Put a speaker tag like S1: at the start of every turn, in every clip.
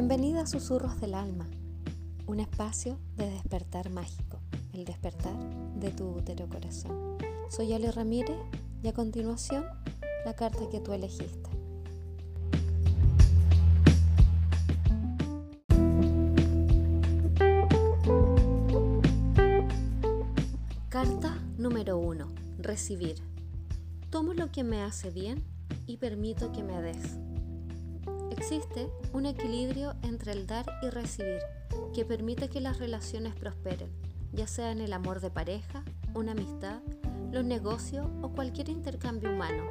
S1: Bienvenida a Susurros del Alma, un espacio de despertar mágico, el despertar de tu útero corazón. Soy Ale Ramírez y a continuación la carta que tú elegiste. Carta número 1. Recibir. Tomo lo que me hace bien y permito que me des. Existe un equilibrio entre el dar y recibir que permite que las relaciones prosperen, ya sea en el amor de pareja, una amistad, los negocios o cualquier intercambio humano.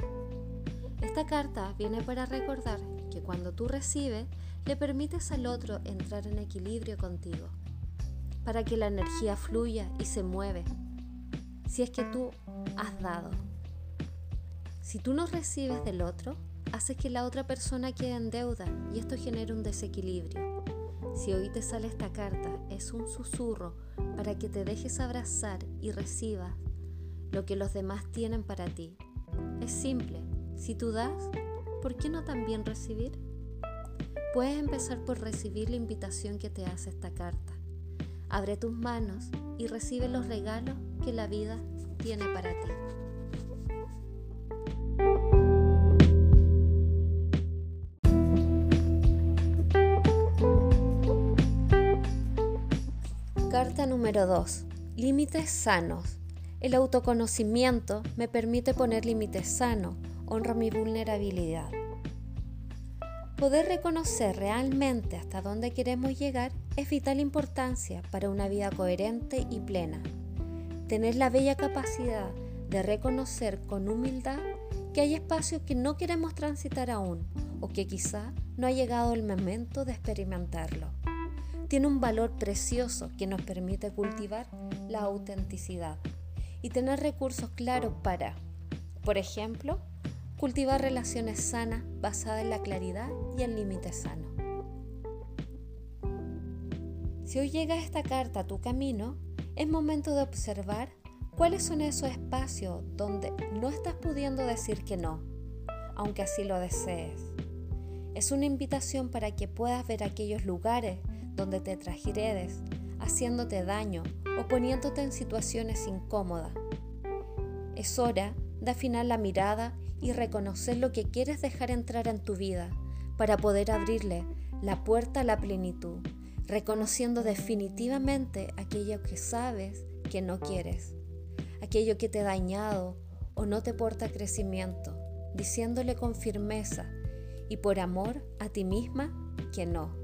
S1: Esta carta viene para recordar que cuando tú recibes, le permites al otro entrar en equilibrio contigo, para que la energía fluya y se mueve, si es que tú has dado. Si tú no recibes del otro, hace que la otra persona quede en deuda y esto genera un desequilibrio. Si hoy te sale esta carta, es un susurro para que te dejes abrazar y recibas lo que los demás tienen para ti. Es simple, si tú das, ¿por qué no también recibir? Puedes empezar por recibir la invitación que te hace esta carta. Abre tus manos y recibe los regalos que la vida tiene para ti. Carta número 2. Límites sanos. El autoconocimiento me permite poner límites sanos, honro mi vulnerabilidad. Poder reconocer realmente hasta dónde queremos llegar es vital importancia para una vida coherente y plena. Tener la bella capacidad de reconocer con humildad que hay espacios que no queremos transitar aún o que quizá no ha llegado el momento de experimentarlo tiene un valor precioso que nos permite cultivar la autenticidad y tener recursos claros para, por ejemplo, cultivar relaciones sanas basadas en la claridad y el límite sano. Si hoy llega esta carta a tu camino, es momento de observar cuáles son esos espacios donde no estás pudiendo decir que no, aunque así lo desees. Es una invitación para que puedas ver aquellos lugares donde te trajires, haciéndote daño o poniéndote en situaciones incómodas. Es hora de afinar la mirada y reconocer lo que quieres dejar entrar en tu vida para poder abrirle la puerta a la plenitud, reconociendo definitivamente aquello que sabes que no quieres, aquello que te ha dañado o no te porta crecimiento, diciéndole con firmeza y por amor a ti misma que no.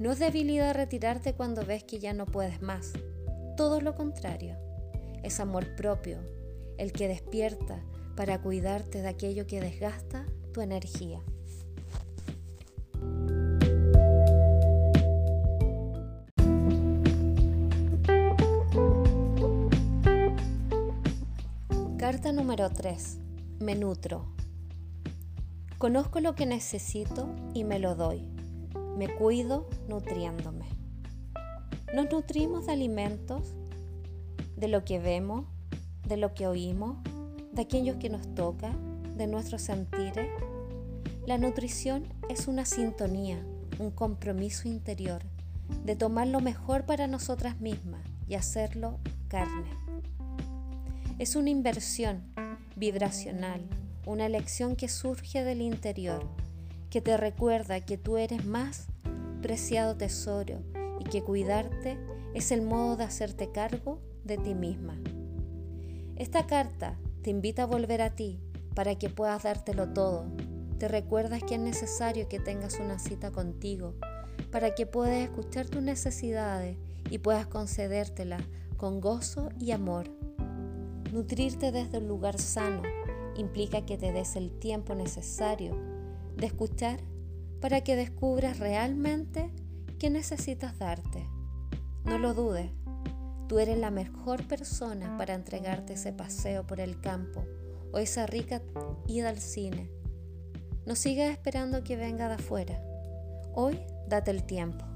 S1: No es debilidad retirarte cuando ves que ya no puedes más. Todo lo contrario. Es amor propio, el que despierta para cuidarte de aquello que desgasta tu energía. Carta número 3. Me nutro. Conozco lo que necesito y me lo doy. Me cuido nutriéndome. Nos nutrimos de alimentos, de lo que vemos, de lo que oímos, de aquellos que nos toca, de nuestros sentires. La nutrición es una sintonía, un compromiso interior de tomar lo mejor para nosotras mismas y hacerlo carne. Es una inversión vibracional, una elección que surge del interior que te recuerda que tú eres más preciado tesoro y que cuidarte es el modo de hacerte cargo de ti misma. Esta carta te invita a volver a ti para que puedas dártelo todo. Te recuerdas que es necesario que tengas una cita contigo para que puedas escuchar tus necesidades y puedas concedértela con gozo y amor. Nutrirte desde un lugar sano implica que te des el tiempo necesario de escuchar para que descubras realmente qué necesitas darte. No lo dudes, tú eres la mejor persona para entregarte ese paseo por el campo o esa rica ida al cine. No sigas esperando que venga de afuera. Hoy date el tiempo.